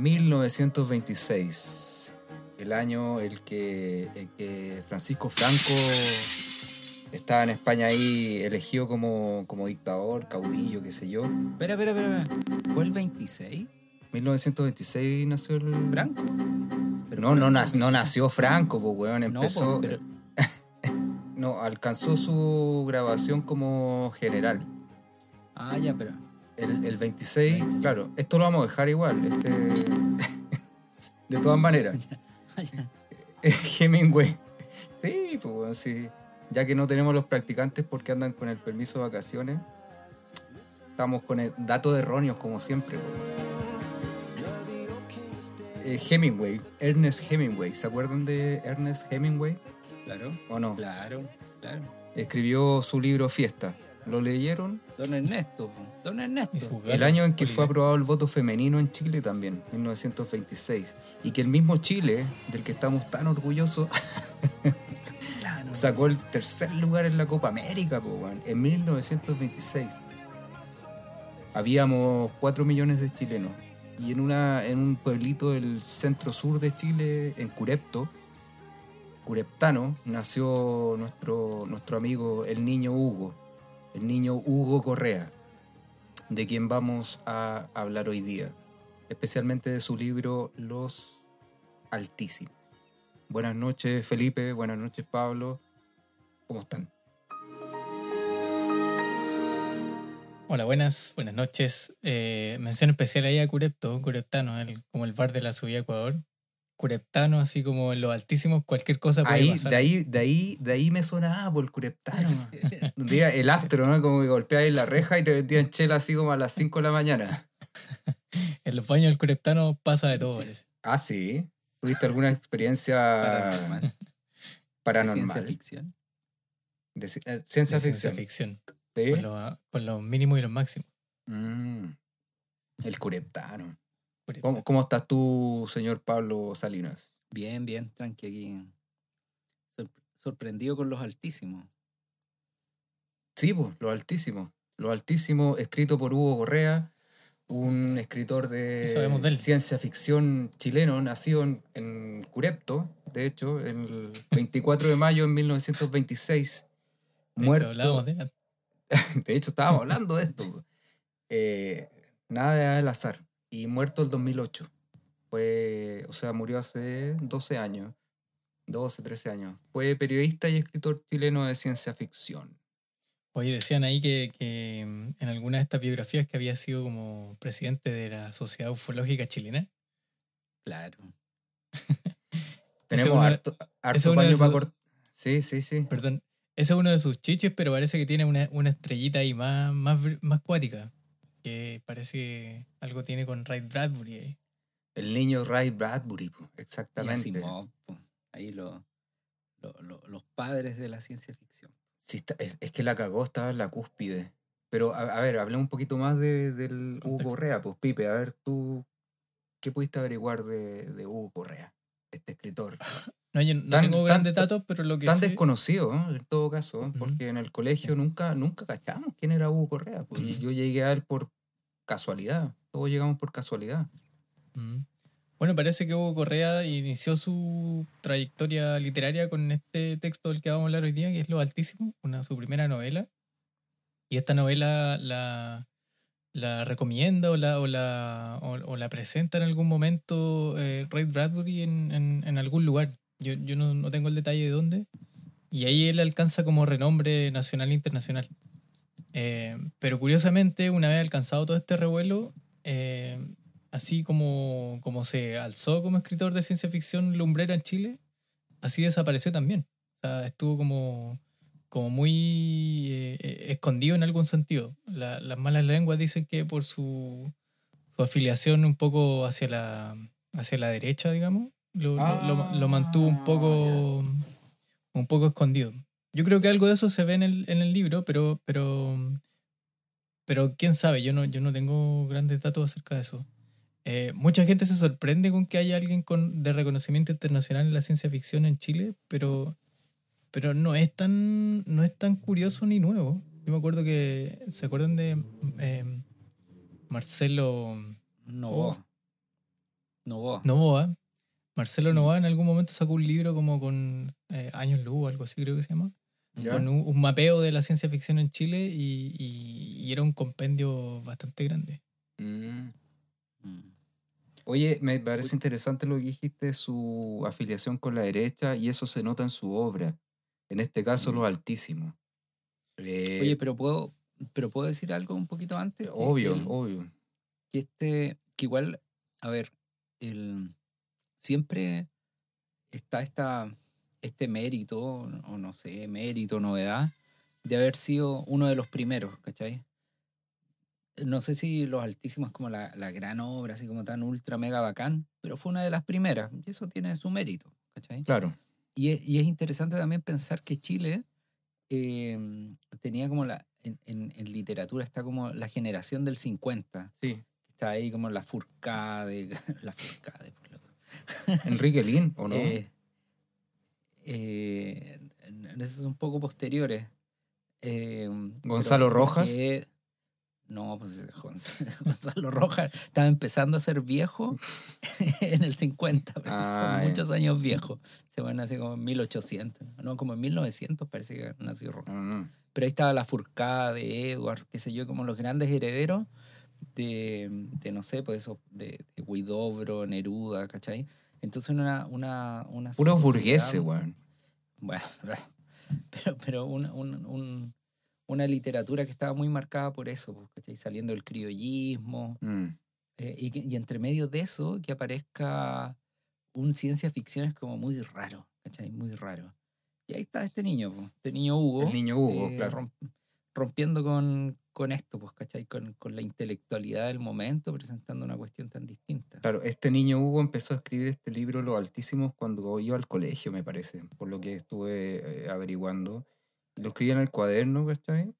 1926. El año el que, el que Francisco Franco estaba en España ahí elegido como, como dictador, caudillo, qué sé yo. Espera, espera, espera. ¿Fue el 26? 1926 nació el... ¿Franco? Pero no, no, nac- no nació Franco, pues, weón. No, Empezó... po, pero- No, alcanzó su grabación como general. Ah, ya, pero. El, el 26, 26. claro, esto lo vamos a dejar igual. Este, de todas maneras. Ya. Hemingway. Sí, pues bueno, sí. Ya que no tenemos los practicantes porque andan con el permiso de vacaciones, estamos con el datos erróneos como siempre. pues. Eh, Hemingway, Ernest Hemingway. ¿Se acuerdan de Ernest Hemingway Claro, o no? claro, claro. Escribió su libro Fiesta. ¿Lo leyeron? Don Ernesto. Don Ernesto. El año en que fue aprobado el voto femenino en Chile también, 1926. Y que el mismo Chile, del que estamos tan orgullosos, Claro. sacó el tercer lugar en la Copa América, po, en 1926. Habíamos 4 millones de chilenos. Y en, una, en un pueblito del centro sur de Chile, en Curepto, Cureptano, nació nuestro, nuestro amigo el niño Hugo, el niño Hugo Correa, de quien vamos a hablar hoy día, especialmente de su libro Los Altísimos. Buenas noches Felipe, buenas noches Pablo, ¿cómo están? Hola, buenas, buenas noches. Eh, mención especial ahí a Curepto, Cureptano, como el bar de la subida a Ecuador. Cureptano, así como en los altísimos, cualquier cosa puede Ahí, pasar. de ahí, de ahí, de ahí me sonaba por el Cureptano. El astro, ¿no? Como que golpeabas la reja y te vendían chela así como a las 5 de la mañana. En los baños del Cureptano pasa de todo, parece. Ah, sí. ¿Tuviste alguna experiencia Paranormal. paranormal? Ciencia ficción. De eh, ciencia de ciencia ficción. ficción. ¿Sí? Con, los, con los mínimos y los máximos. Mm, el Cureptano. ¿Cómo, cómo estás tú, señor Pablo Salinas? Bien, bien, tranqui aquí. Sor- sorprendido con los altísimos. Sí, pues, Lo Altísimo. Lo Altísimo, escrito por Hugo Correa, un escritor de ciencia ficción chileno, nacido en, en Curepto, de hecho, el 24 de mayo de 1926. De hecho, Muerto. de. De hecho, estábamos hablando de esto. Eh, nada al azar. Y muerto el 2008. Fue, o sea, murió hace 12 años. 12, 13 años. Fue periodista y escritor chileno de ciencia ficción. Hoy decían ahí que, que mm, en alguna de estas biografías que había sido como presidente de la Sociedad Ufológica Chilena. Claro. Tenemos uno harto, harto paño para cortar. Sí, sí, sí. Perdón, ese es uno de sus chiches, pero parece que tiene una, una estrellita ahí más, más, más cuática. Que parece que algo tiene con Ray Bradbury ahí. El niño Ray Bradbury, Y exactamente. Asimov, ahí lo- lo- lo- los padres de la ciencia ficción. Sí, está- es, es que la cagó, estaba en la cúspide. Pero, a, a ver, hablemos un poquito más de, del Hugo. Correa. Pues, Pipe, a ver, tú, ¿qué pudiste averiguar de, de Hugo Correa? Este escritor. No, yo no Tan- tengo tan- grandes datos, pero lo que Tan sé- desconocido, ¿no? en todo caso, Ujú. porque en el colegio nunca, nunca cachamos quién era Hugo Correa. Pues, y yo llegué a él por casualidad. Todos llegamos por casualidad. Mm. Bueno, parece que Hugo Correa inició su trayectoria literaria con este texto del que vamos a hablar hoy día, que es Lo Altísimo, una, su primera novela. Y esta novela la, la recomienda o la, o la, o, o la presenta en algún momento eh, Ray Bradbury en, en, en algún lugar. Yo, yo no, no tengo el detalle de dónde. Y ahí él alcanza como renombre nacional e internacional. Eh, pero curiosamente, una vez alcanzado todo este revuelo, eh, así como, como se alzó como escritor de ciencia ficción lumbrera en Chile, así desapareció también. Estuvo como, como muy eh, eh, escondido en algún sentido. La- las malas lenguas dicen que por su, su afiliación un poco hacia la, hacia la derecha, digamos, lo, lo- lo- lo mantuvo un poco, un poco escondido. Yo creo que algo de eso se ve en el, en el libro, pero, pero, pero quién sabe, yo no, yo no tengo grandes datos acerca de eso. Eh, mucha gente se sorprende con que haya alguien con, de reconocimiento internacional en la ciencia ficción en Chile, pero, pero no, es tan, no es tan curioso ni nuevo. Yo me acuerdo que, ¿se acuerdan de eh, Marcelo? No. Oh. Novoa. Novoa. Marcelo Novoa en algún momento sacó un libro como con eh, Años Luz o algo así creo que se llama. ¿Ya? Con un, un mapeo de la ciencia ficción en Chile y, y- y era un compendio bastante grande. Mm. Mm. Oye, me parece interesante lo que dijiste, su afiliación con la derecha, y eso se nota en su obra. En este caso, Los Altísimos. Eh, Oye, pero puedo, pero puedo decir algo un poquito antes. Obvio, obvio. que este, que igual, a ver, el, siempre está esta, este mérito, o no sé, mérito, novedad, de haber sido uno de los primeros, ¿cachai? No sé si Los Altísimos es como la, la gran obra, así como tan ultra mega bacán, pero fue una de las primeras, y eso tiene su mérito, ¿cachai? Claro. Y es, y es interesante también pensar que Chile eh, tenía como la, en, en- en literatura está como la generación del 50, Sí. está ahí como la Furcade, la Furcade. Enrique Lin, ¿o no? Eh, eh, esos son un poco posteriores. Eh, Gonzalo Rojas. que- no, pues Gonz- Gonzalo Rojas estaba empezando a ser viejo en el 50, pero Ah, muchos años viejo. Se van así como en 1800, no, como en 1900 parece que nació Rojas. Mm. Pero ahí estaba la Furcada de Edward, qué sé yo, como los grandes herederos de, de no sé, pues eso, de, de Huidobro, Neruda, ¿cachai? Entonces una... una, una Puros burgueses, weón. Bueno, pero, pero una, un- un- una literatura que estaba muy marcada por eso, pues, ¿cachai? Saliendo del criollismo, Mm. eh, y, y entre medio de eso que aparezca un ciencia ficción es como muy raro, ¿cachai? Muy raro. Y ahí está este niño, este niño Hugo. El niño Hugo, eh, claro. romp- rompiendo con, con esto, pues, ¿cachai? Con, con la intelectualidad del momento, presentando una cuestión tan distinta. Claro, este niño Hugo empezó a escribir este libro, Los Altísimos, cuando iba al colegio, me parece, por lo que estuve eh, averiguando. Lo escribía en el cuaderno, ¿cachai?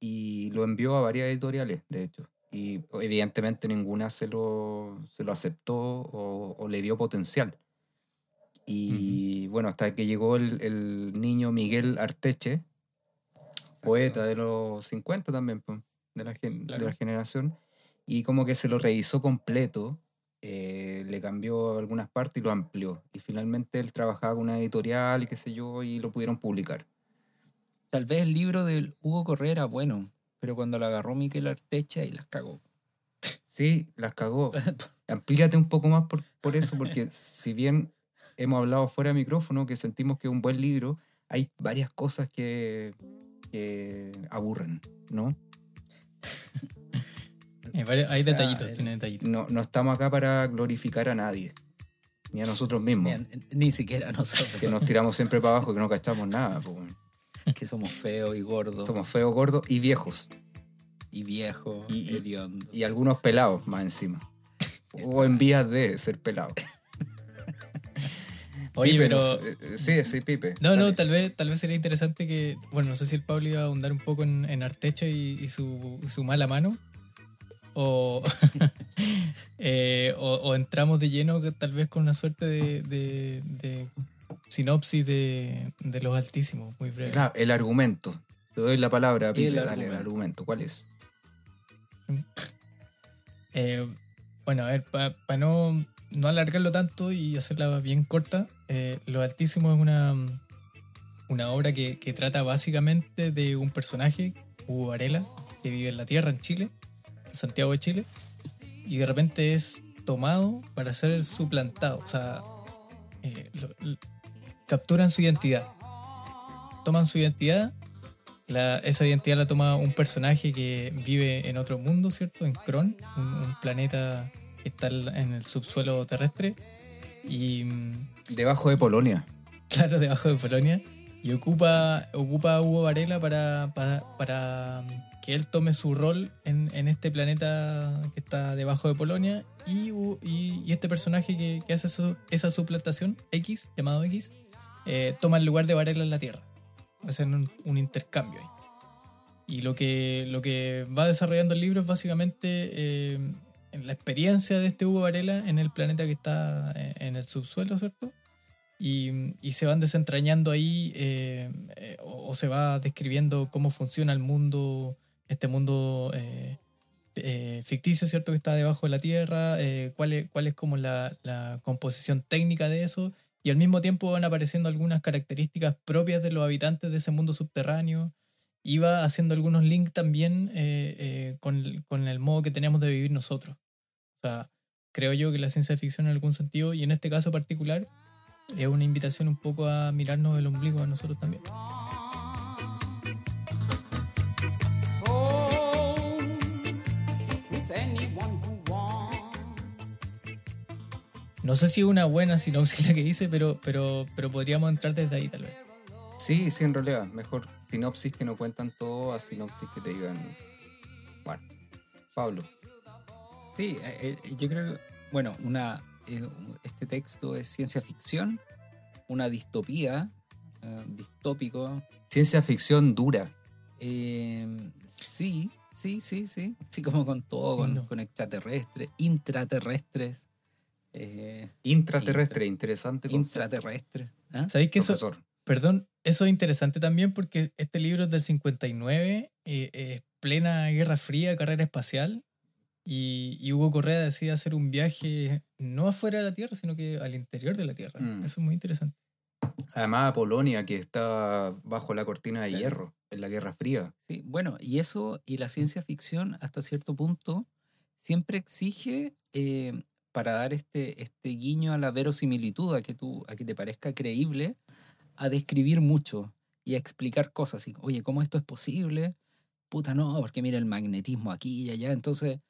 Y lo envió a varias editoriales, de hecho. Y evidentemente ninguna se lo, se lo aceptó o, o le dio potencial. Y bueno, hasta que llegó el, el niño Miguel Arteche, poeta de los 50 también, de, la gen- de la generación, y como que se lo revisó completo, eh, le cambió algunas partes y lo amplió. Y finalmente él trabajaba con una editorial y qué sé yo, y lo pudieron publicar. Tal vez el libro de Hugo Correa era bueno, pero cuando lo agarró Miquel Artecha y las cagó. Sí, las cagó. Amplíate un poco más por, por eso, porque si bien hemos hablado fuera de micrófono que sentimos que es un buen libro, hay varias cosas que, que aburren, ¿no? Hay, varios- hay O sea, detallitos, el- tiene detallitos. No, no estamos acá para glorificar a nadie, ni a nosotros mismos, Ni, ni siquiera nosotros, que nos tiramos siempre para abajo, que no cachamos nada. po, weón. que somos feos y gordos Somos feos, gordos y viejos, y viejos, Y- y- y algunos pelados más encima. O en vías de ser pelados. Oye, Pipe, pero. no sé, eh, sí, sí, Pipe. No, no, tal vez, tal vez sería interesante que. Bueno, no sé si el Pablo iba a ahondar un poco en, en Arteche y, y su, su mala mano. O, eh, o, o entramos de lleno, que tal vez con una suerte de, de- de sinopsis de, de los altísimos, muy breve. Claro, el argumento. Te doy la palabra, Pipe. El Dale, el argumento. ¿Cuál es? Eh, bueno, a ver, para no, no alargarlo tanto y hacerla bien corta, eh, Lo Altísimo es una, una obra que, que trata básicamente de un personaje, Hugo que vive en la Tierra, en Chile, en Santiago de Chile, y de repente es tomado para ser suplantado. O sea, eh, capturan su identidad. Toman su identidad. La- esa identidad la toma un personaje que vive en otro mundo, ¿cierto? En Kron, un, planeta está en el subsuelo terrestre. Y mm, Debajo de Polonia. claro, debajo de Polonia. Y ocupa, ocupa a Hugo Varela para, para, para que él tome su rol en, en este planeta que está debajo de Polonia. Y, y, y este personaje que, que hace eso- esa suplantación, X, llamado X, eh, toma el lugar de Varela en la Tierra. Hacen un, un intercambio ahí. Y lo que, lo que va desarrollando el libro es básicamente eh, la experiencia de este Hugo Varela en el planeta que está eh, en el subsuelo, ¿cierto? Y, y se van desentrañando ahí eh, eh, o, se va describiendo cómo funciona el mundo, este mundo ficticio, ¿cierto? Que está debajo de la Tierra, cuál, es, cuál es como la, la composición técnica de eso, y al mismo tiempo van apareciendo algunas características propias de los habitantes de ese mundo subterráneo. Iba haciendo algunos links también eh, eh, con, con el modo que tenemos de vivir nosotros. O sea, creo yo que la ciencia ficción en algún sentido, y en este caso particular, es una invitación un poco a mirarnos el ombligo a nosotros también. No sé si es una buena sinopsis la que hice, pero, pero, pero podríamos entrar desde ahí tal vez. Sí, sí, en realidad. Mejor sinopsis que no cuentan todo a sinopsis que te digan. Bueno, Pablo. Sí, eh, eh, yo creo que, bueno, una, eh, este texto es ciencia ficción, una distopía, eh, distópico. Ciencia ficción dura. Eh, sí, sí, sí, sí. Sí, como con todo, con, No. con extraterrestres, intraterrestres. eh, Intraterrestre, interesante concepto. intraterrestres. ¿ah? ¿Sabéis que eso, perdón, eso es interesante también porque este libro es del 59, eh, es plena Guerra Fría, carrera espacial, y, y Hugo Correa decide hacer un viaje no afuera de la Tierra, sino que al interior de la Tierra. Mm. Eso es muy interesante. Además, a Polonia, que está bajo la cortina de Claro. hierro, en la Guerra Fría. Sí, bueno, y eso y la ciencia ficción hasta cierto punto siempre exige eh, para dar este, este guiño a la verosimilitud, a que, tú, a que te parezca creíble, a describir mucho y a explicar cosas. Así, Oye, ¿cómo esto es posible? Puta, no, porque mira el magnetismo aquí y allá. Entonces,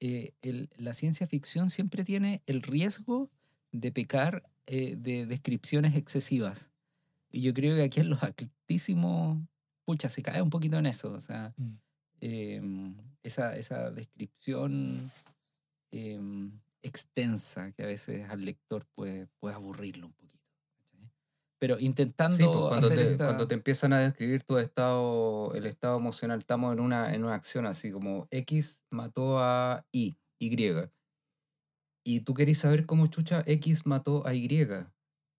eh, el- la ciencia ficción siempre tiene el riesgo de pecar eh, de descripciones excesivas. Y yo creo que aquí en los altísimos, pucha, se cae un poquito en eso. O sea, Mm. em, esa, esa descripción em, extensa que a veces al lector puede, puede aburrirlo un poquito. Pero intentando Sí, pues, cuando, hacer te, esta- cuando te empiezan a describir tu estado, el estado emocional, estamos en una, en una acción así como X mató a Y, Y. Y tú querés saber cómo chucha X mató a Y,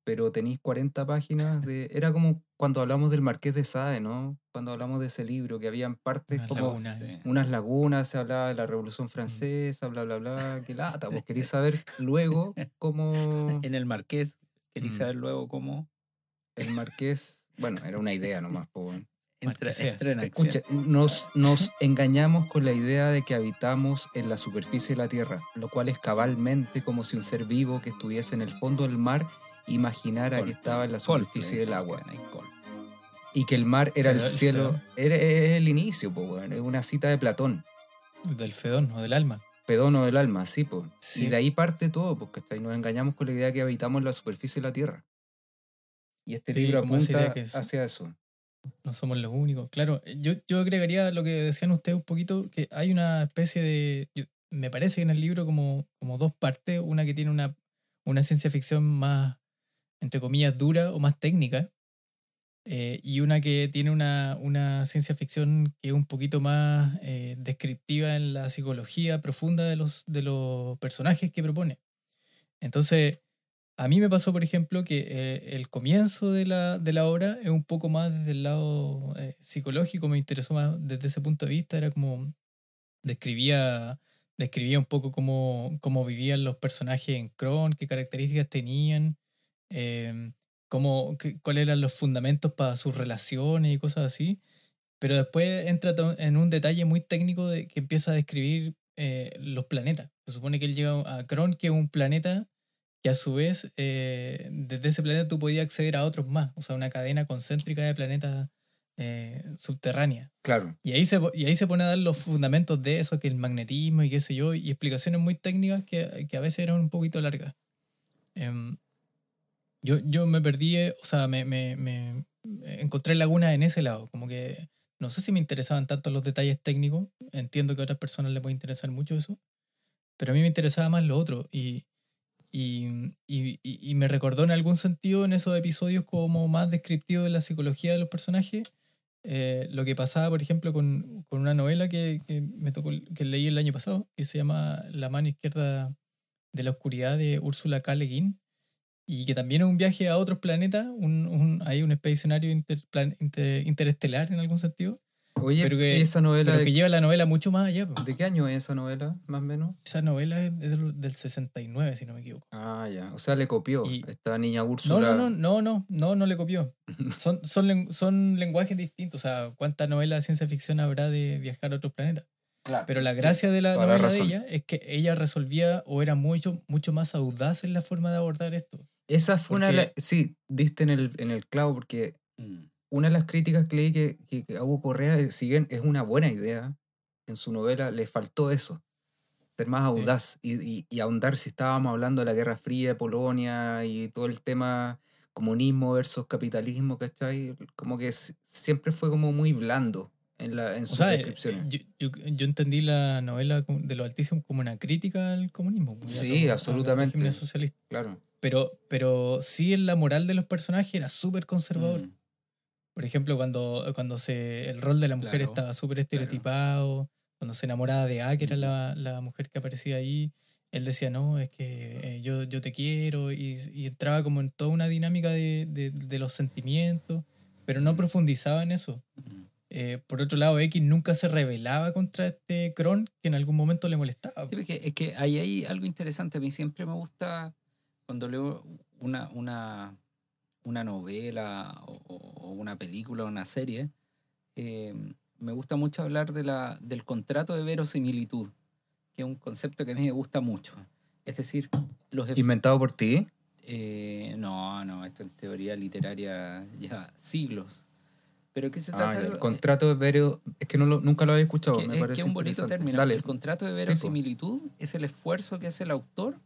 pero tenéis 40 páginas de... Era como cuando hablamos del Marqués de Sade, ¿no? Cuando hablamos de ese libro, que habían partes Unas como lagunas. Sí. unas lagunas, se hablaba de la Revolución Francesa, bla, bla, bla, qué lata, vos querés saber luego cómo En el Marqués, queréis Mm. saber luego cómo el Marqués, bueno, era una idea nomás, po, entra, en acción. Escucha, nos, nos engañamos con la idea de que habitamos en la superficie de la Tierra, lo cual es cabalmente como si un ser vivo que estuviese en el fondo del mar imaginara que estaba en la Coldplay, superficie del agua y que el mar era el cielo, era, es el inicio, po, es una cita de Platón, Del Fedón o del alma. pedono del alma, sí, po. Sí. y de ahí parte todo, porque nos engañamos con la idea de que habitamos en la superficie de la Tierra. Y este Sí, libro idea apunta que hacia eso. No somos los únicos. Claro, yo, yo agregaría lo que decían ustedes un poquito, que hay una especie de... yo- me parece que en el libro como, como dos partes, una que tiene una, una ciencia ficción más, entre comillas, dura o más técnica, eh, y una que tiene una, una ciencia ficción que es un poquito más eh, descriptiva en la psicología profunda de los, de los personajes que propone. Entonces, a mí me pasó, por ejemplo, que eh, el comienzo de la, de la obra es un poco más desde el lado eh, psicológico, me interesó más desde ese punto de vista, era como describía, describía un poco cómo, cómo vivían los personajes en Kron, qué características tenían, eh, cómo, qué- cuáles eran los fundamentos para sus relaciones y cosas así. Pero después entra en un detalle muy técnico de que empieza a describir eh, los planetas. Se supone que él llega a Kron, que es un planeta que a su vez, eh, desde ese planeta tú podías acceder a otros más, o sea, una cadena concéntrica de planetas eh, subterráneas. Claro. Y ahí, se, y ahí se pone a dar los fundamentos de eso, que el magnetismo y qué sé yo, y explicaciones muy técnicas que, que a veces eran un poquito largas. Em, yo, yo me perdí, eh, o sea, me, me, me encontré lagunas en ese lado, como que no sé si me interesaban tanto los detalles técnicos, entiendo que a otras personas les puede interesar mucho eso, pero a mí me interesaba más lo otro, y, y, y, y- y me recordó en algún sentido en esos episodios como más descriptivos de la psicología de los personajes, eh, lo que pasaba, por ejemplo, con, con una novela que, que me tocó, que leí el año pasado, que se llama La mano izquierda de la oscuridad de Úrsula K. Le Guin, y que también es un viaje a otros planetas, un, un, hay un expedicionario interplan- inter- interestelar en algún sentido, Oye, Pero que- ¿y esa novela Pero de, que lleva la novela mucho más allá. po. de qué año es esa novela, más o menos? Esa novela es del, del 69, si no me equivoco. Ah, ya. O sea, le copió. Y- Esta niña No, Úrsula. no, no, no, no, no, no le copió. Son, son, son lenguajes distintos. O sea, ¿cuánta novela de ciencia ficción habrá de viajar a otros planetas? Claro. Pero la gracia de la toda la novela de ella es que ella resolvía o era mucho, mucho más audaz en la forma de abordar esto. Esa fue una. Porque- Sí, diste en el, en el clavo porque Mm. Una de las críticas que leí que, que, que a Hugo Correa, eh, si bien es una buena idea, en su novela le faltó eso, ser más audaz y, y, y ahondar si estábamos hablando de la Guerra Fría Polonia y todo el tema comunismo versus capitalismo, ¿cachai? Como que siempre fue como muy blando en, la, en sus sea, eh, descripciones. yo, yo, yo entendí la novela como- de los altísimos como una crítica al comunismo. a Sí, los absolutamente. regímenes socialistas. claro. Pero, pero sí en la moral de los personajes era súper conservador. Mm. Por ejemplo, cuando, cuando se, el rol de la mujer Claro, estaba súper estereotipado, cuando se enamoraba de A, que era la, la mujer que aparecía ahí, él decía, no, es que eh, yo, yo te quiero, y, y entraba como en toda una dinámica de, de, de los sentimientos, pero no profundizaba en eso. Eh, por otro lado, X nunca se rebelaba contra este Kron que en algún momento le molestaba. Sí, porque es que ahí hay algo interesante. A mí siempre me gusta cuando leo una, una, una novela o, o una película o una serie, eh, me gusta mucho hablar de la, del contrato de verosimilitud, que es un concepto que a mí me gusta mucho. Es decir, los Inventado por ti. eh, no, no, esto en teoría literaria lleva siglos. Pero ¿qué se Ah, trata? ya, de- el contrato de vero... Es que no lo- nunca lo había escuchado. que, me es, parece que es un bonito término. Dale. El contrato de verosimilitud es el esfuerzo que hace el autor.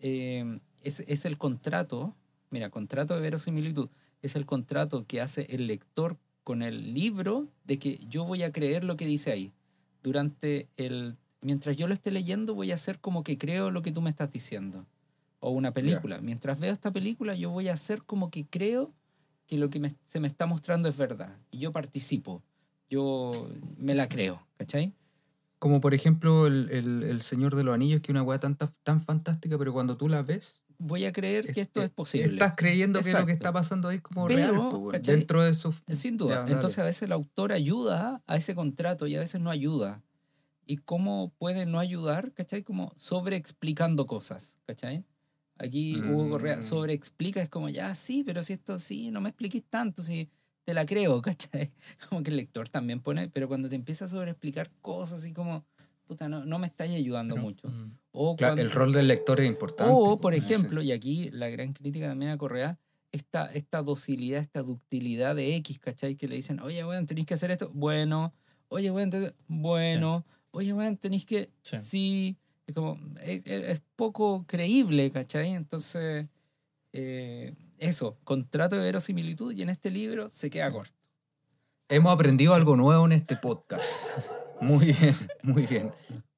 eh, es, es el contrato, mira, contrato de verosimilitud, es el contrato que hace el lector con el libro de que yo voy a creer lo que dice ahí. Durante el. Mientras yo lo esté leyendo, voy a hacer como que creo lo que tú me estás diciendo. O una película. Mientras veo esta película, yo voy a hacer como que creo que lo que me- se me está mostrando es verdad. Y yo participo. Yo me la creo, ¿cachai? Como por ejemplo el, el, el Señor de los Anillos, que es una weá tan, tan, fantástica, pero cuando tú la ves, Voy a creer que esto eh, es posible. Estás creyendo que lo que Exacto. está pasando ahí es como Pero, real, weón, ¿cachai? dentro de su... Sin duda. Ya, dale. Entonces a veces el autor ayuda a ese contrato y a veces no ayuda. ¿Y cómo puede no ayudar? ¿Cachai? Como sobreexplicando cosas, ¿cachai? Aquí Hugo Correa Mm. sobreexplica, es como, ya sí, pero si esto sí, no me expliques tanto, si te la creo, ¿cachai? Como que el lector también pone, pero cuando te empieza a sobreexplicar cosas así como, puta, no, no me estáis ayudando Pero, mucho. mm, O Claro, cuando- el rol del lector es importante. o, po, por ese- ejemplo, y aquí la gran crítica también a Correa, esta, esta docilidad, esta ductilidad de X, ¿cachai? Que le dicen, oye, weón, tenéis que hacer esto. Bueno, oye, weón, te- bueno, oye, weón, tenéis que. Sí. Sí. Es como, es, es poco creíble, ¿cachai? Entonces, eh, eso, contrato de verosimilitud y en este libro se queda corto. Hemos aprendido algo nuevo en este podcast. Muy bien, muy bien.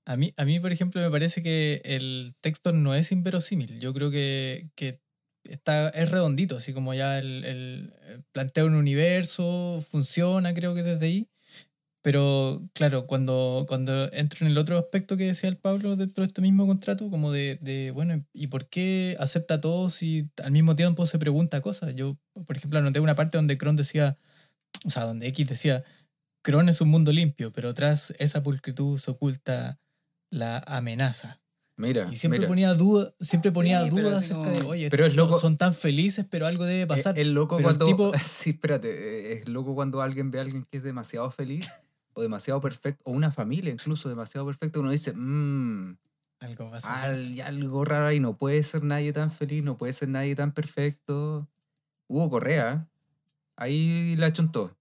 A mí, a mí, por ejemplo, me parece que el texto no es inverosímil. Yo creo que, que está, es redondito, así como ya el, el- plantea un universo, funciona, creo que desde ahí. Pero claro, cuando, cuando entro en el otro aspecto que decía el Pablo dentro de este mismo contrato, como de, de, bueno, ¿y por qué acepta todo si al mismo tiempo se pregunta cosas? Yo, por ejemplo, anoté una parte donde Kron decía, o sea, donde X decía, Kron es un mundo limpio, pero tras esa pulcritud se oculta la amenaza. Mira, Y siempre mira. ponía dudas, siempre ponía Sí, dudas acerca como- de, oye, Pero es loco- son tan felices, pero algo debe pasar. Es, es loco Pero el cuando. tipo- Sí, espérate. eh, Es loco cuando alguien ve a alguien que es demasiado feliz o demasiado perfecto, o una familia incluso demasiado perfecta, uno dice, mmm, algo pasa. hay algo raro ahí, no puede ser nadie tan feliz, no puede ser nadie tan perfecto. Hugo Correa, ahí la chuntó.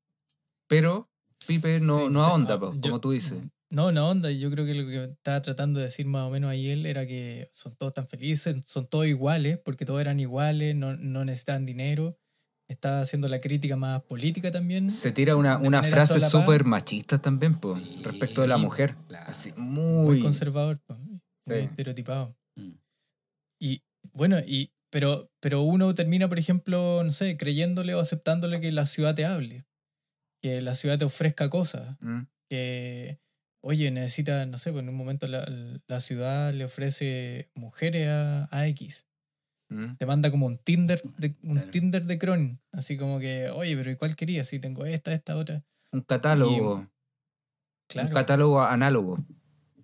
Pero Pipe no, Sí, no sí, ahonda, ah, po, yo- como tú dices. No, no onda. Yo creo que lo que estaba tratando de decir más o menos ahí él era que son todos tan felices, son todos iguales, porque todos eran iguales, no, no necesitan dinero. Estaba haciendo la crítica más política también. Se tira una, una frase súper machista también, po, Sí, respecto de la sí, mujer. claro. Así, muy muy. conservador, pues, muy Sí. estereotipado. Mm. Y bueno, y pero, pero uno termina, por ejemplo, no sé, creyéndole o aceptándole que la ciudad te hable, que la ciudad te ofrezca cosas, Mm, que, oye, necesita, no sé, pues en un momento la, la ciudad le ofrece mujeres a, a X. mm. Te manda como un Tinder de, un Claro. Tinder de Cron, así como que, oye, pero ¿y cuál querías? Si tengo esta, esta, otra. Un catálogo. Claro. Un catálogo análogo.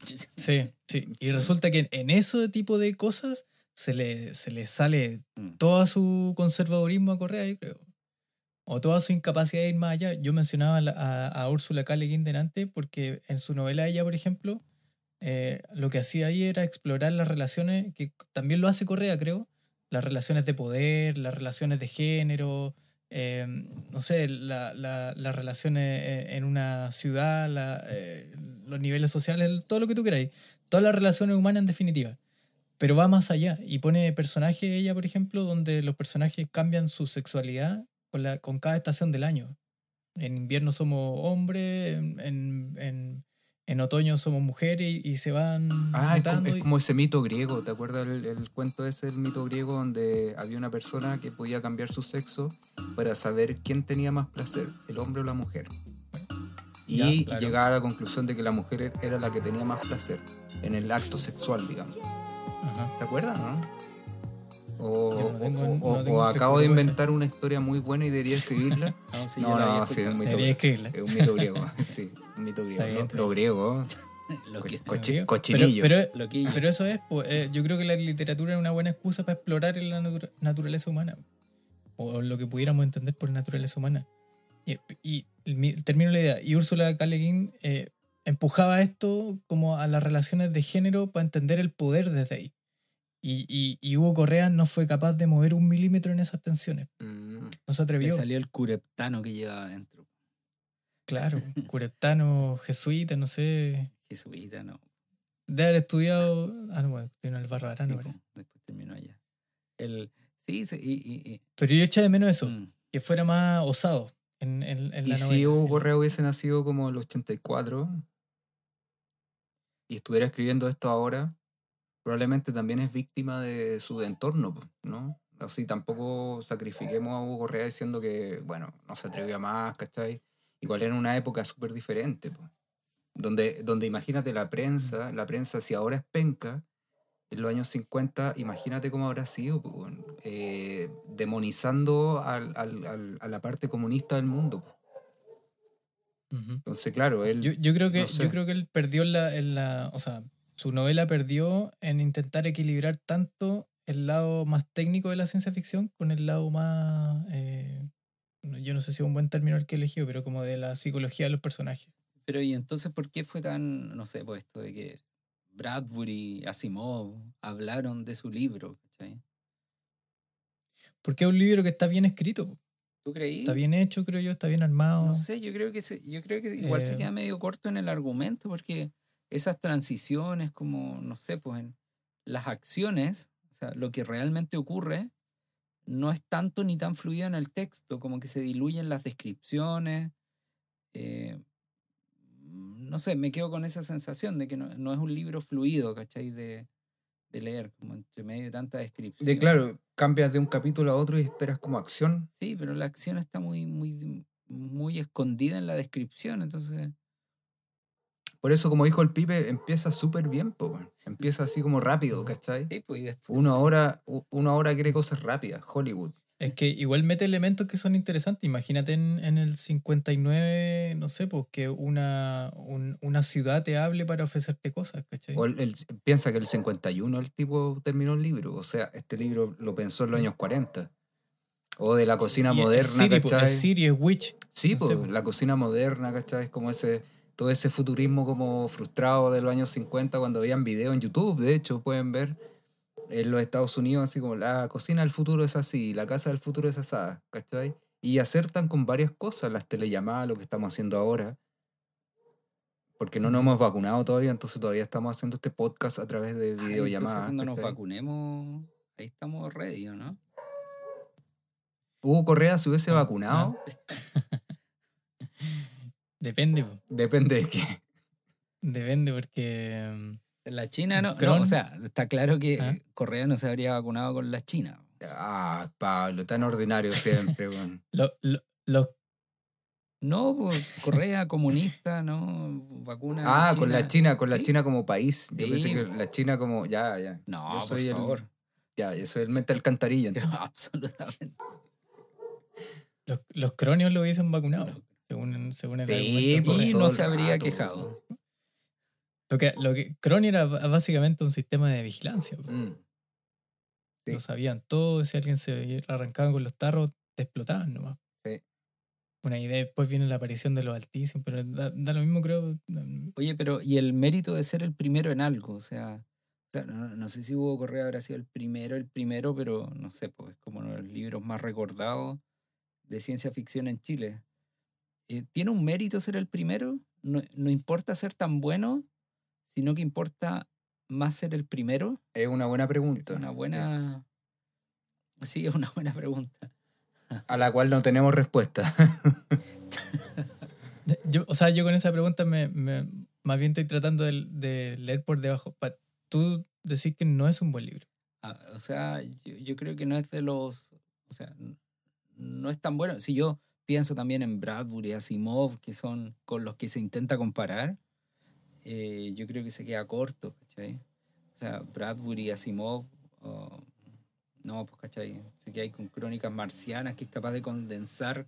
Sí, sí. Y resulta que en ese tipo de cosas se le, se le sale Mm. todo su conservadurismo a Correa, yo creo. O toda su incapacidad de ir más allá. Yo mencionaba a, a Úrsula K. Le Guin delante porque en su novela ella, por ejemplo, eh, lo que hacía ahí era explorar las relaciones, que también lo hace Correa, creo, las relaciones de poder, las relaciones de género, eh, no sé, la- la- las relaciones eh, en una ciudad, eh, los niveles sociales, todo lo que tú queráis. Todas las relaciones humanas en definitiva. Pero va más allá y pone personajes, ella por ejemplo, donde los personajes cambian su sexualidad con, la, con cada estación del año. En invierno somos hombres, en, en, en- otoño somos mujeres y, y se van Ah, es como, es como ese mito griego. ¿Te acuerdas el, el cuento ese, el mito griego, donde había una persona que podía cambiar su sexo para saber quién tenía más placer, el hombre o la mujer? Y Ya, claro. llegaba a la conclusión de que la mujer era la que tenía más placer en el acto sexual, digamos. Ajá. ¿Te acuerdas, no? O, no tengo- o- no o- acabo de inventar una historia muy buena y debería escribirla. No, sí, No, lo no, sí, es muy- Debería escribirla. Es un mito griego, sí, un mito griego. Bien, Lo bien. griego, Lo que- co- cochi- Pero- cochinillo. Pero, lo que- pero eso es, pues, eh, yo creo que la literatura es una buena excusa para explorar la natura- naturaleza humana. O lo que pudiéramos entender por naturaleza humana. Y, y termino la idea. Y Úrsula K. Le Guin eh, empujaba esto como a las relaciones de género para entender el poder desde ahí. Y, y, y Hugo Correa no fue capaz de mover un milímetro en esas tensiones. Mm. No se le atrevió. salió el cureptano que llevaba adentro. Claro, cureptano, jesuita, no sé. Jesuita, no. De haber estudiado. Ah, no, bueno, tiene el Barbarano, Sí, parece. después terminó allá. El, sí, sí, y, y- Pero yo eché de menos eso. mm, que fuera más osado en, en, en Y la si. Hugo Correa hubiese nacido como el 84 y estuviera escribiendo esto ahora, probablemente también es víctima de su entorno, ¿no? Así tampoco sacrifiquemos a Hugo Correa diciendo que, bueno, no se atrevió a más, ¿cachai? Igual era una época súper diferente, po, donde, donde imagínate la prensa, la prensa si ahora es penca, en los años 50, imagínate cómo habrá sido, weón, eh, demonizando al- al- al- a la parte comunista del mundo. Ujú. Entonces, claro, él... yo, yo creo que no sé. yo creo que él perdió en la, en la o sea su novela perdió en intentar equilibrar tanto el lado más técnico de la ciencia ficción con el lado más eh, yo no sé si es un buen término el que elegido pero como de la psicología de los personajes Pero y entonces, ¿por qué fue tan, no sé, pues esto de que Bradbury, Asimov hablaron de su libro? ¿cachai? porque es un libro que está bien escrito. ¿Tú creí? está bien hecho creo yo está bien armado No sé, yo creo que se, yo creo que igual se Eh, queda medio corto en el argumento porque esas transiciones como, no sé, pues en las acciones, o sea, lo que realmente ocurre no es tanto ni tan fluido en el texto, como que se diluyen las descripciones. eh, no sé, me quedo con esa sensación de que no, no es un libro fluido, ¿cachai? De, de leer, como entre medio de tanta descripción. De claro, cambias de un capítulo a otro y esperas como acción. Sí, pero la acción está muy, muy, muy escondida en la descripción, entonces... Por eso, como dijo el Pipe, empieza súper bien, po. Empieza así como rápido, ¿cachai? Sí, pues, y después Uno se- ahora, u- uno ahora quiere cosas rápidas, Hollywood. Es que igual mete elementos que son interesantes. Imagínate en, en el 59, no sé, pues que una, un- una ciudad te hable para ofrecerte cosas, ¿cachai? O el- el- piensa que el 51 el tipo terminó el libro. O sea, este libro lo pensó en los años 40. O de la cocina Y es moderna, Siri, po, ¿cachai? es Siri, es Witch. Sí, No sé, pues, po. la cocina moderna, ¿cachai? Es como ese, todo ese futurismo como frustrado de los años 50 cuando veían video en YouTube, de hecho, pueden ver en los Estados Unidos así como la cocina del futuro es así, la casa del futuro es así, ¿cachai? Y acertan con varias cosas, las telellamadas, lo que estamos haciendo ahora. Porque no nos hemos vacunado todavía, entonces todavía estamos haciendo este podcast a través de videollamadas. cuando nos ¿cachai? vacunemos, ahí estamos ready, ¿o ¿no? Hugo Correa se hubiese Ah, vacunado, Depende, po. depende de qué. depende porque... mm, la China no, no, o sea, está claro que ¿Ah? Correa no se habría vacunado con la China. Ah, Pablo, tan ordinario siempre, weón. lo- lo- los No, pues, Correa comunista, no, vacuna. Ah, con la China, con la Sí. China como país. Yo Sí. pensé que la China como. Ya, ya. No, Yo por soy el- favor. Ya, yo soy el mente alcantarilla. entonces. Absolutamente. Los, los cronios lo hubiesen vacunado, según según, según el Sí, argumento pues. Y no se habría rato. quejado. Lo que, lo que Cron era básicamente un sistema de vigilancia. Mm. Sí. Lo sabían todo, si alguien se arrancaba con los tarros, te explotaban nomás. Sí. Bueno, y después viene la aparición de los altísimos, pero da, da lo mismo, creo. mm, Oye, pero y el mérito de ser el primero en algo, o sea, o sea, no, no sé si Hugo Correa habrá sido el primero, el primero, pero no sé, pues es como uno de los libros más recordados de ciencia ficción en Chile. Eh, ¿Tiene un mérito ser el primero? No, no importa ser tan bueno, sino que importa más ser el primero. Es una buena pregunta. Una buena... Sí, es una buena pregunta. A la cual no tenemos respuesta. Yo, o sea, yo con esa pregunta me, me- más bien estoy tratando de, de leer por debajo. Pa- tú decís que no es un buen libro. Ah, o sea, yo, yo creo que no es de los. O sea, no es tan bueno. Si yo pienso también en Bradbury, Asimov, que son con los que se intenta comparar, eh, yo creo que se queda corto, ¿cachai? O sea, Bradbury, Asimov, oh, no, pues, ¿cachai? Se queda ahí con Crónicas Marcianas, que es capaz de condensar.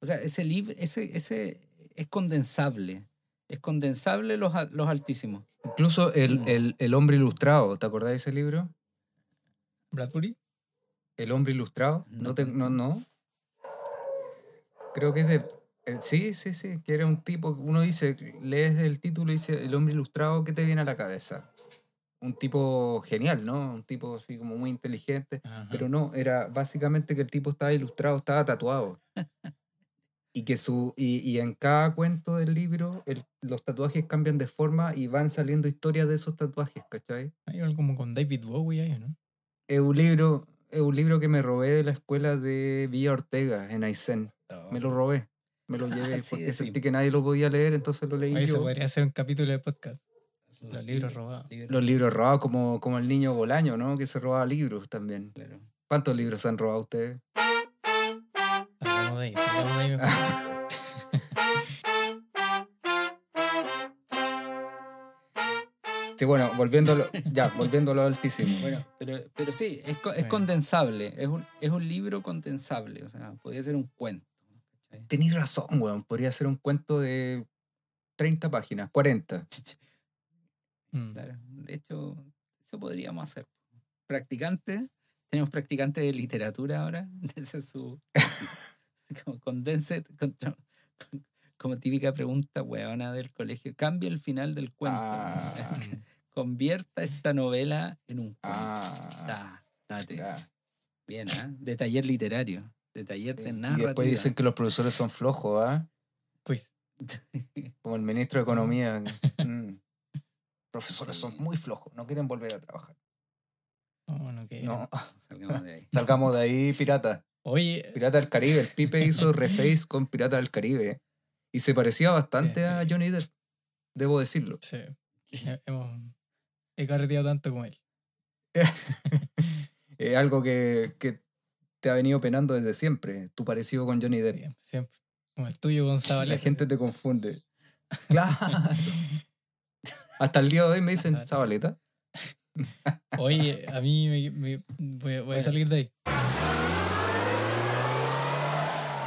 O sea, ese libro, ese, ese es condensable. Es condensable los, los altísimos. Incluso el, Mm. el, el hombre ilustrado, ¿te acordás de ese libro? Bradbury. El hombre ilustrado. No No, te- no, no. Creo que es de. eh, sí, sí, sí. Que era un tipo. Uno dice, lees el título y dice, el hombre ilustrado, ¿qué te viene a la cabeza? Un tipo genial, ¿no? Un tipo así como muy inteligente. Ajá. Pero no, era básicamente que el tipo estaba ilustrado, estaba tatuado. Y que su. Y, y en cada cuento del libro, el- los tatuajes cambian de forma y van saliendo historias de esos tatuajes, ¿cachai? Hay algo como con David Bowie ahí, ¿no? Es un libro, es un libro que me robé de la escuela de Villa Ortega en Aysén. Me lo robé. Me lo llevé Sí, porque sentí que nadie lo podía leer, entonces lo leí Ahí se yo. podría hacer un capítulo de podcast. Los libros robados. Los libros robados, como, como el niño Bolaño, ¿no? Que se robaba libros también. Claro. ¿Cuántos libros se han robado ustedes? Salgamos de ahí, salgamos de ahí Sí, bueno, volviéndolo, ya, volviéndolo altísimo. Bueno, pero, pero sí, es, es Bueno. condensable. Es un, es un libro condensable. O sea, podría ser un cuento. ¿cachai? Tenís razón, weón. Podría ser un cuento de 30 páginas, 40. Mm. Claro. De hecho, eso podríamos hacer. Practicantes. Tenemos practicantes de literatura ahora. Esa es su. condense. con- con- como típica pregunta huevona del colegio. Cambia el final del cuento. Ah, Convierta esta novela en un cuento. ah, Ta, tate. ya. Bien, ¿ah? De taller literario. De taller de Y narrativa. después dicen que los profesores son flojos, ¿ah? Quiz. Como el ministro de Economía. Mm. Profesores son muy flojos, no quieren volver a trabajar. No. No, Salgamos de ahí. salgamos de ahí, pirata. Oye, Pirata del Caribe. El Pipe hizo reface con Pirata del Caribe. Y se parecía bastante a Johnny Depp, debo decirlo. sí, he- hemos, he carreteado tanto como él. Es algo que, que te ha venido penando desde siempre, tu parecido con Johnny Depp. Siempre, siempre. Como el tuyo con La Zabaleta. gente te confunde. Claro. Hasta el día de hoy me dicen, Zabaleta. Oye, a mí me, me- voy, voy a salir de ahí.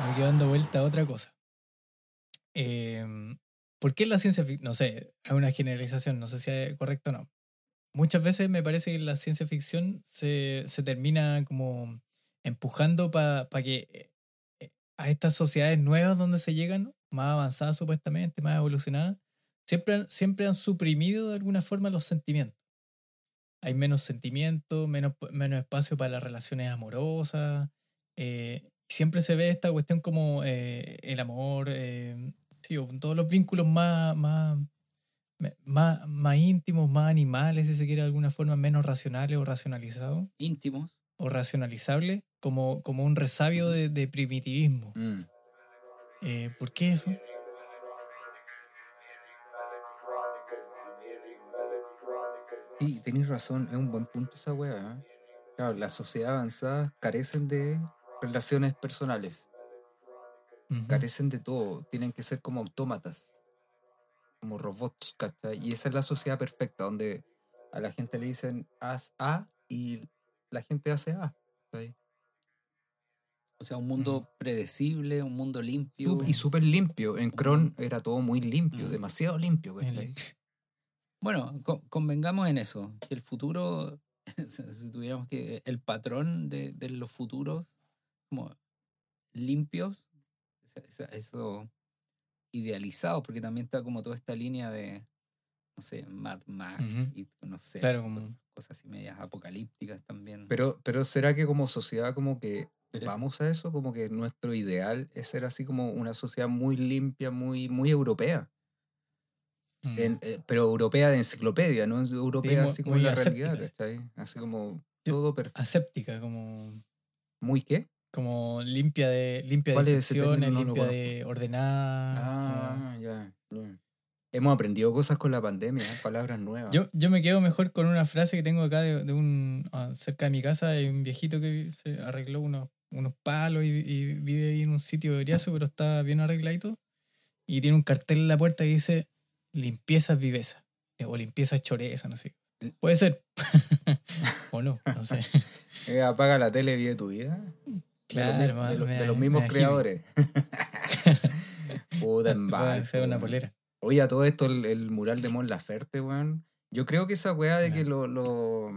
Me quedo dando vuelta a otra cosa. Em, ¿Por qué la ciencia ficción? No sé, es una generalización, no sé si es correcto o no. Muchas veces me parece que la ciencia ficción se, se termina como empujando para que eh, a estas sociedades nuevas donde se llegan, más avanzadas supuestamente, más evolucionadas, siempre han, siempre han suprimido de alguna forma los sentimientos hay menos sentimiento, menos, menos espacio para las relaciones amorosas. eh, siempre se ve esta cuestión como eh, el amor, eh, sí, todos los vínculos más, más, más, más íntimos, más animales, si se quiere de alguna forma, menos racionales o racionalizados Íntimos. o racionalizables, como, como un resabio de, de primitivismo. Mm. Eh, ¿Por qué eso? Sí, tenéis razón, es un buen punto esa weá. ¿eh? Claro, las sociedades avanzadas carecen de relaciones personales, Ujú. carecen de todo, tienen que ser como autómatas, como robots, ¿cachai? Y esa es la sociedad perfecta, donde a la gente le dicen haz A y la gente hace A. ¿cachai? O sea, un mundo predecible, un mundo limpio. Y súper limpio. En Kron era todo muy limpio, Mm. demasiado limpio. Bueno, co- convengamos en eso, que el futuro, si tuviéramos que, el patrón de, de los futuros como limpios, eso idealizado, porque también está como toda esta línea de, no sé, Mad Max y no sé, Claro, como cosas así medias apocalípticas también. Pero, pero ¿será que como sociedad como que Pero vamos a eso? Como que nuestro ideal es ser así como una sociedad muy limpia, muy, muy europea. mm, En- eh, pero europea de enciclopedia, no europea así como en la realidad. ¿cachai? Así como todo perfecto. aséptica, como, ¿Muy qué? Como limpia de limpia de limpia de ordenada. Ah, ya. Hemos aprendido cosas con la pandemia, ¿eh? palabras nuevas. Yo, yo me quedo mejor con una frase que tengo acá de, de un ah, cerca de mi casa hay un viejito que se arregló unos, unos palos y, y vive ahí en un sitio briazo, pero está bien arregladito. Y tiene un cartel en la puerta que dice limpieza es viveza. O limpieza es choreza, no sé. Puede ser. o no, no sé. Eh, apaga la tele y vive tu vida. De los de, de mismos creadores. Puta en ser una polera. Oye, a todo esto, el, el mural de Mon Laferte, weón. Yo creo que esa weá de que lo, lo,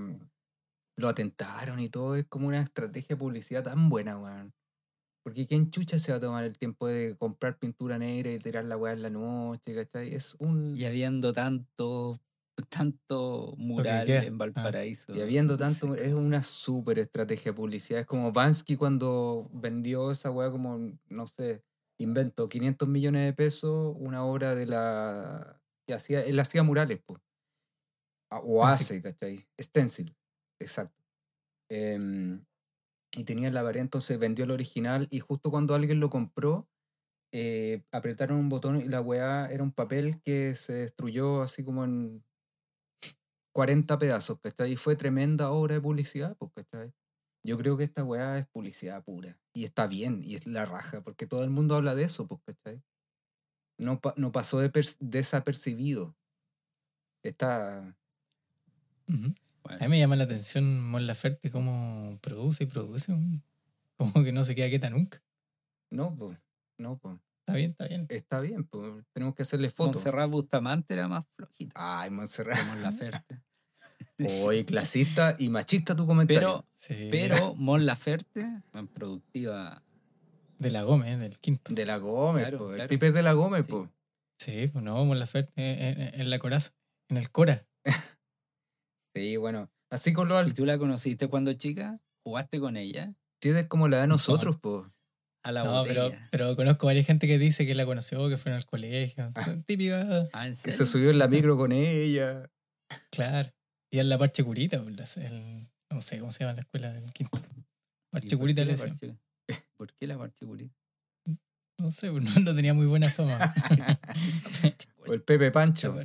lo atentaron y todo es como una estrategia de publicidad tan buena, weón. Porque ¿quién chucha se va a tomar el tiempo de comprar pintura negra y tirar la weá en la noche, ¿cachai? Es un... Y habiendo tanto, tanto mural en Valparaíso. Y habiendo tanto, es una súper estrategia de publicidad. Es como Bansky cuando vendió esa weá como, no sé, invento 500 millones de pesos, una obra de la... que hacía, él hacía murales, pues. O Stencil. hace, ¿cachai? Stencil, exacto. Em, y tenía la variante, entonces vendió el original y justo cuando alguien lo compró, eh, apretaron un botón y la weá era un papel que se destruyó así como en 40 pedazos, ¿cachai? Y fue tremenda obra de publicidad, pues, ¿cachai? Yo creo que esta weá es publicidad pura. Y está bien, y es la raja, porque todo el mundo habla de eso, pues, ¿cachai? No, pa- no pasó de desapercibido. Está... Bueno, A mí me llama la atención Mon Laferte cómo produce y produce. Como que no se queda quieta nunca. No, pues, no, pues. Está bien, está bien. Está bien, pues. Tenemos que hacerle fotos. Montserrat Bustamante era más flojita. Ay, Montserrat. Como la Ferte. Oye, clasista y machista tu comentario. Pero, Sí, pero Mon Laferte, en productiva. De la Gómez, del quinto. De la Gómez, Claro, po, El. Pipe es de la Gómez, Sí. pues. Sí, pues no, Mon Laferte en, en- en la coraza. En el Cora. Sí, bueno. Así con lo ¿Y tú la conociste cuando chica? ¿Jugaste con ella? es como la de nosotros, pues. A la No, pero, botella. pero conozco varias gente que dice que la conoció, que fueron al colegio. Ah. Típica, Ah, ¿en Que se subió en la micro con ella. claro. Y en la parche curita, pues, el- no sé cómo se llama la escuela del quinto. ¿Y Parche curita le la decían. parche- ¿Por qué la parche curita? No sé, pues, no, no tenía muy buena fama. O el Pepe Pancho.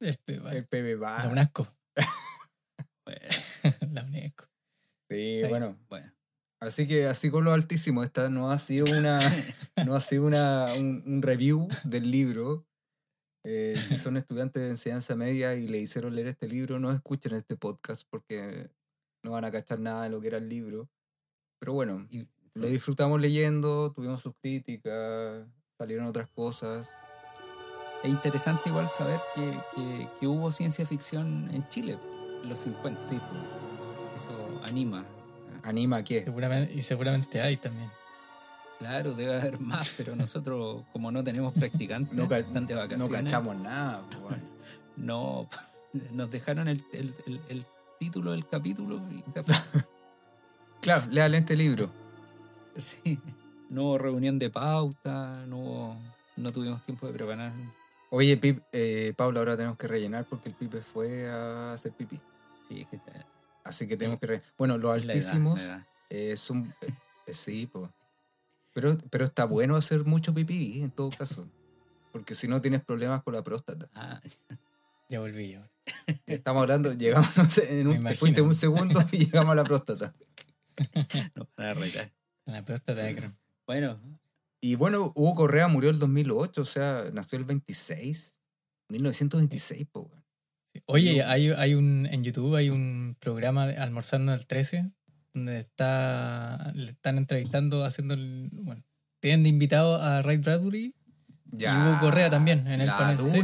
El Pepa- El Pepe La Pancho. UNESCO. Bueno, La UNESCO. Sí, Ahí. bueno. bueno. Así que así con lo altísimo. Esta no ha sido una, no ha sido una, un, un review del libro. Eh, si son estudiantes de enseñanza media y le hicieron leer este libro, no escuchen este podcast porque no van a cachar nada de lo que era el libro. Pero bueno, Y- lo disfrutamos leyendo, tuvimos sus críticas, salieron otras cosas. Es interesante igual saber que, que- que hubo ciencia ficción en Chile en los 50. Sí, pues. Eso anima. ¿Anima a qué? Seguramente, y seguramente hay también. Claro, debe haber más, pero nosotros, como no tenemos practicantes, No, de no vacaciones. cachamos nada. pues. No, nos dejaron el, el- el- el título del capítulo y se fue. Claro, léale este libro. Sí. No hubo reunión de pauta, no, hubo- no tuvimos tiempo de preparar. Oye, Pip, eh, Paula, ahora tenemos que rellenar porque el Pipe fue a hacer pipí. Sí, es que está- Así que tenemos que rellenar. Bueno, los es la edad, altísimos la edad. eh, son... eh, eh, sí, pues. Pero, pero está bueno hacer mucho pipí, en todo caso. Porque si no tienes problemas con la próstata. Ah, Ya volví yo. Estamos hablando, llegamos, no sé, en un, te fuiste un segundo y llegamos a la próstata. no van a retar. La próstata de crema. Bueno, Y bueno, Hugo Correa murió el 2008, o sea, nació el 26. 1926, pues, weón. Sí. Oye, hay, hay un, en YouTube hay un programa de Almorzando al 13 donde está, le están entrevistando, haciendo el, bueno, tienen de invitado a Ray Bradbury y Hugo Correa también en el panel. sí.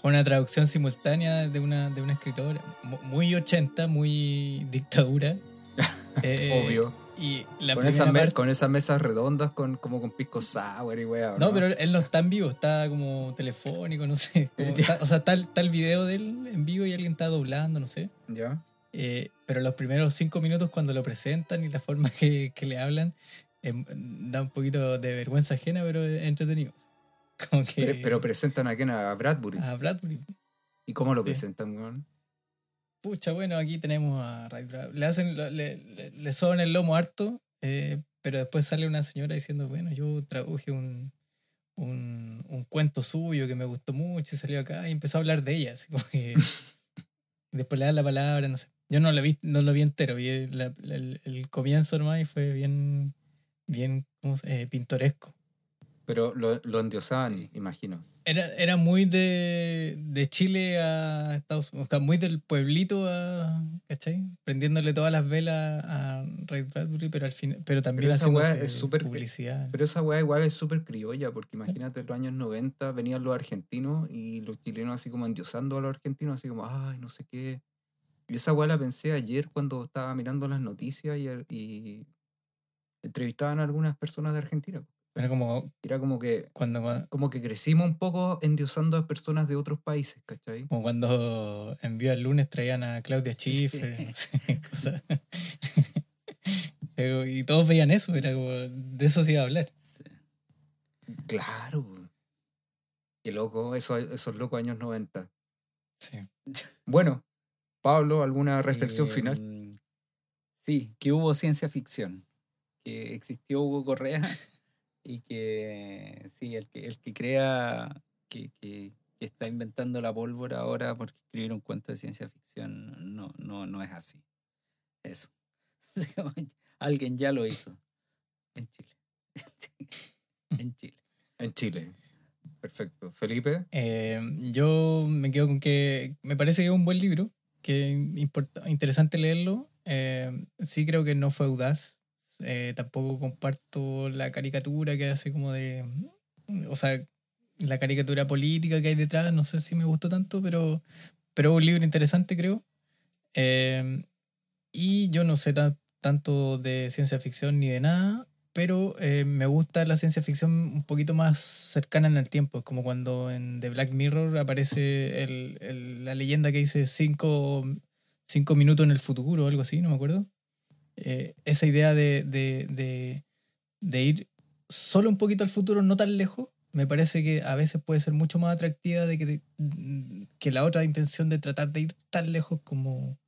Con una traducción simultánea de una, de una escritora mu- muy 80, muy dictadura. Eh, Obvio. Y la Con me- parte- con esas mesas redondas con, como con pisco sour y weá. No, pero él no está en vivo, está como telefónico, no sé. está- o sea, está, está el video de él en vivo y alguien está doblando, no sé. ¿Ya? Eh, pero los primeros cinco minutos cuando lo presentan y la forma que, que le hablan, em, da un poquito de vergüenza ajena, pero es entretenido. Como que Pero, pero presentan a quién? A Bradbury. a Bradbury. ¿Y cómo lo sí. presentan, weón? Pucha, bueno, aquí tenemos a Bradbury. Le hacen, le, le, le soban el lomo harto, eh, pero después sale una señora diciendo, bueno, yo traduje un, un, un cuento suyo que me gustó mucho y salió acá y empezó a hablar de ella, así como que... después le dan la palabra, no sé. Yo no lo vi, no lo vi entero, vi la- la- el, el comienzo nomás y fue bien, bien ¿cómo se- eh, pintoresco. Pero lo, lo endiosaban, imagino. Era, era muy de, de Chile a Estados Unidos, o sea, muy del pueblito a, ¿cachai? Prendiéndole todas las velas a Ray Bradbury, pero al fin, pero también Pero esa weá es súper- publicidad. Pero esa weá igual es súper criolla, porque imagínate en los años 90 venían los argentinos y los chilenos así como endiosando a los argentinos, así como, ay, no sé qué. Y esa weá la pensé ayer cuando estaba mirando las noticias y, y entrevistaban a algunas personas de Argentina. Era como Era como que, cuando, cua- como que crecimos un poco endiosando a personas de otros países, ¿cachai? como cuando envió el lunes traían a Claudia Schiffer, no sé, cosas. Pero- y todos veían eso, era como, de eso se iba a hablar. Sí. Claro. Qué loco, eso, esos locos años 90. Sí. Bueno, Pablo, ¿alguna reflexión Eh, final? Sí, que hubo ciencia ficción, que existió Hugo Correa y que sí, el que, el que crea que, que- que está inventando la pólvora ahora porque escribir un cuento de ciencia ficción no, no, no es así. Eso. Alguien ya lo hizo en Chile. en Chile. En Chile. Perfecto. Felipe. Eh, yo me quedo con que me parece que es un buen libro, que es interesante leerlo. Eh, sí creo que no fue audaz. Eh, tampoco comparto la caricatura que hace como de... O sea, la caricatura política que hay detrás, no sé si me gustó tanto, pero, pero es un libro interesante creo. Eh, y yo no sé ta- tanto de ciencia ficción ni de nada, pero eh, me gusta la ciencia ficción un poquito más cercana en el tiempo. Es como cuando en The Black Mirror aparece el- el- la leyenda que dice cinco, cinco minutos en el futuro o algo así, no me acuerdo. Eh, esa idea de, de, de, de ir solo un poquito al futuro, no tan lejos, me parece que a veces puede ser mucho más atractiva de que, que la otra intención de tratar de ir tan lejos como,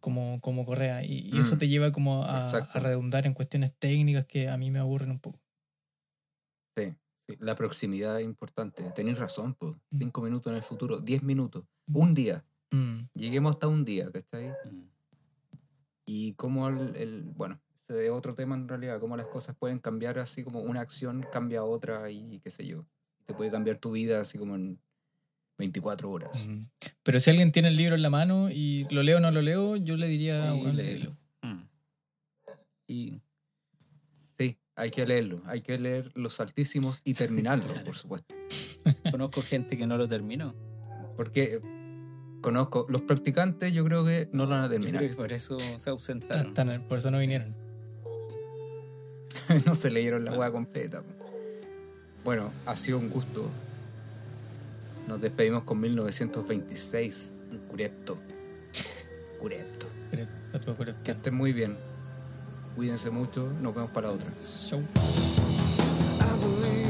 como, como Correa. Y, y eso Mm, te lleva como a, redundar en cuestiones técnicas que a mí me aburren un poco. Sí, sí, La proximidad es importante. Tenéis razón, pues. Mm. Cinco minutos en el futuro, diez minutos, un día. Mm, Lleguemos hasta un día, ¿cachai? Mm. Y cómo el, el- bueno, ese es otro tema en realidad, cómo las cosas pueden cambiar así como una acción cambia a otra y qué sé yo. Te puede cambiar tu vida así como en 24 horas. mm. Pero si alguien tiene el libro en la mano y lo leo o no lo leo, yo le diría, Sí, bueno, léelo. Mm. Y Sí, hay que leerlo. Hay que leer Los Altísimos y terminarlo, Claro. por supuesto. conozco gente que no lo terminó. Porque conozco, los practicantes yo creo que no lo van a Yo terminar. creo que por eso se ausentaron. tan- por eso no vinieron. no se leyeron la hueá completa. Bueno, ha sido un gusto. Nos despedimos con 1926, un Curepto. Curepto. Que estén muy bien. Cuídense mucho, nos vemos para otra. Show. I believe